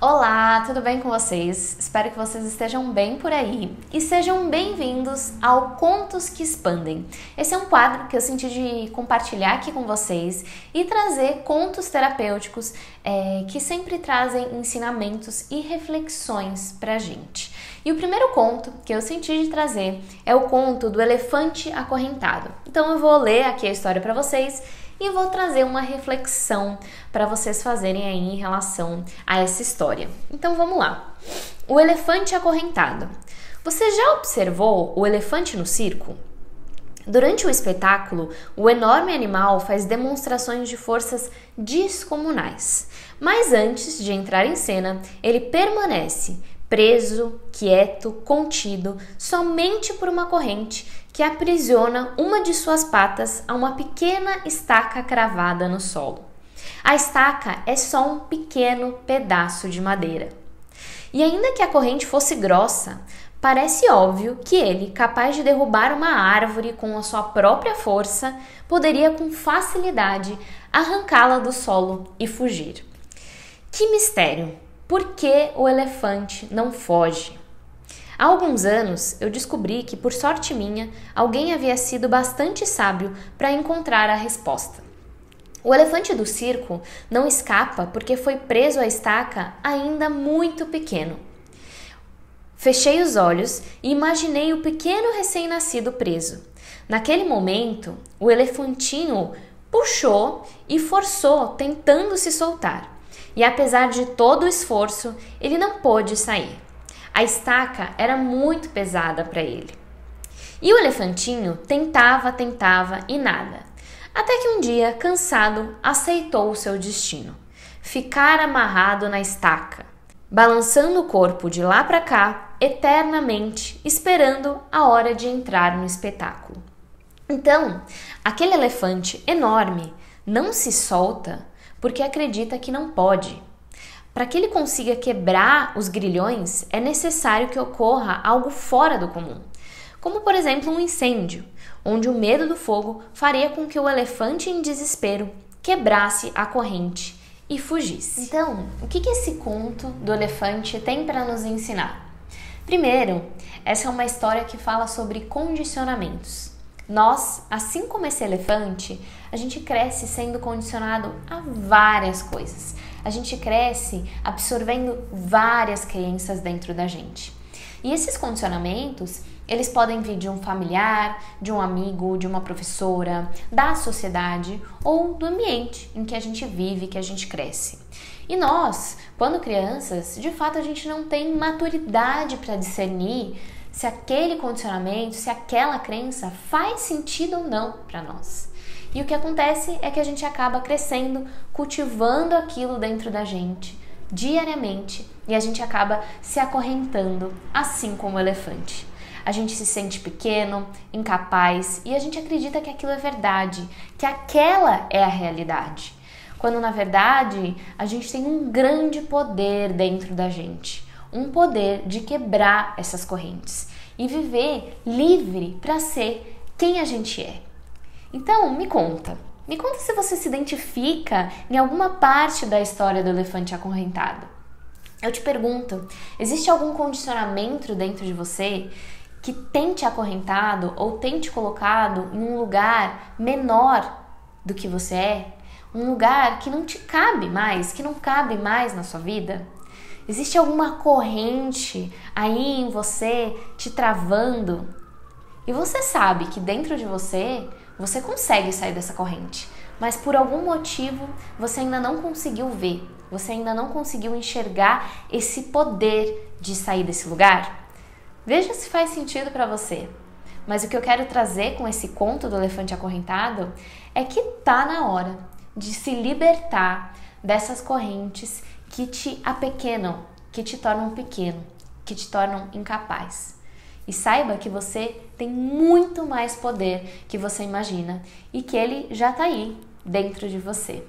Olá, tudo bem com vocês? Espero que vocês estejam bem por aí e sejam bem-vindos ao Contos que Expandem. Esse é um quadro que eu senti de compartilhar aqui com vocês e trazer contos terapêuticos é, que sempre trazem ensinamentos e reflexões pra gente. E o primeiro conto que eu senti de trazer é o conto do elefante acorrentado. Então eu vou ler aqui a história para vocês e vou trazer uma reflexão para vocês fazerem aí em relação a essa história. Então vamos lá. O elefante acorrentado. Você já observou o elefante no circo? Durante o espetáculo, o enorme animal faz demonstrações de forças descomunais. Mas antes de entrar em cena, ele permanece preso, quieto, contido, somente por uma corrente que aprisiona uma de suas patas a uma pequena estaca cravada no solo. A estaca é só um pequeno pedaço de madeira. E ainda que a corrente fosse grossa, parece óbvio que ele, capaz de derrubar uma árvore com a sua própria força, poderia com facilidade arrancá-la do solo e fugir. Que mistério! Por que o elefante não foge? Há alguns anos eu descobri que, por sorte minha, alguém havia sido bastante sábio para encontrar a resposta. O elefante do circo não escapa porque foi preso à estaca ainda muito pequeno. Fechei os olhos e imaginei o pequeno recém-nascido preso. Naquele momento, o elefantinho puxou e forçou, tentando se soltar. E apesar de todo o esforço, ele não pôde sair. A estaca era muito pesada para ele. E o elefantinho tentava, tentava e nada. Até que um dia, cansado, aceitou o seu destino: ficar amarrado na estaca, balançando o corpo de lá para cá, eternamente, esperando a hora de entrar no espetáculo. Então, aquele elefante enorme não se solta porque acredita que não pode, para que ele consiga quebrar os grilhões, é necessário que ocorra algo fora do comum, como por exemplo um incêndio, onde o medo do fogo faria com que o elefante em desespero quebrasse a corrente e fugisse. Então, o que, esse conto do elefante tem para nos ensinar? Primeiro, essa é uma história que fala sobre condicionamentos. Nós, assim como esse elefante, a gente cresce sendo condicionado a várias coisas a gente cresce absorvendo várias crenças dentro da gente. E esses condicionamentos, eles podem vir de um familiar, de um amigo, de uma professora, da sociedade ou do ambiente em que a gente vive, que a gente cresce. E nós, quando crianças, de fato a gente não tem maturidade para discernir se aquele condicionamento, se aquela crença faz sentido ou não para nós. E o que acontece é que a gente acaba crescendo, cultivando aquilo dentro da gente diariamente e a gente acaba se acorrentando, assim como o elefante. A gente se sente pequeno, incapaz e a gente acredita que aquilo é verdade, que aquela é a realidade. Quando na verdade a gente tem um grande poder dentro da gente, um poder de quebrar essas correntes e viver livre para ser quem a gente é. Então, me conta. Me conta se você se identifica em alguma parte da história do elefante acorrentado. Eu te pergunto: existe algum condicionamento dentro de você que tem te acorrentado ou tem te colocado em um lugar menor do que você é? Um lugar que não te cabe mais, que não cabe mais na sua vida? Existe alguma corrente aí em você te travando? E você sabe que dentro de você você consegue sair dessa corrente, mas por algum motivo você ainda não conseguiu ver, você ainda não conseguiu enxergar esse poder de sair desse lugar. Veja se faz sentido para você. Mas o que eu quero trazer com esse conto do elefante acorrentado é que tá na hora de se libertar dessas correntes que te apequenam, que te tornam pequeno, que te tornam incapaz. E saiba que você tem muito mais poder que você imagina e que ele já está aí dentro de você.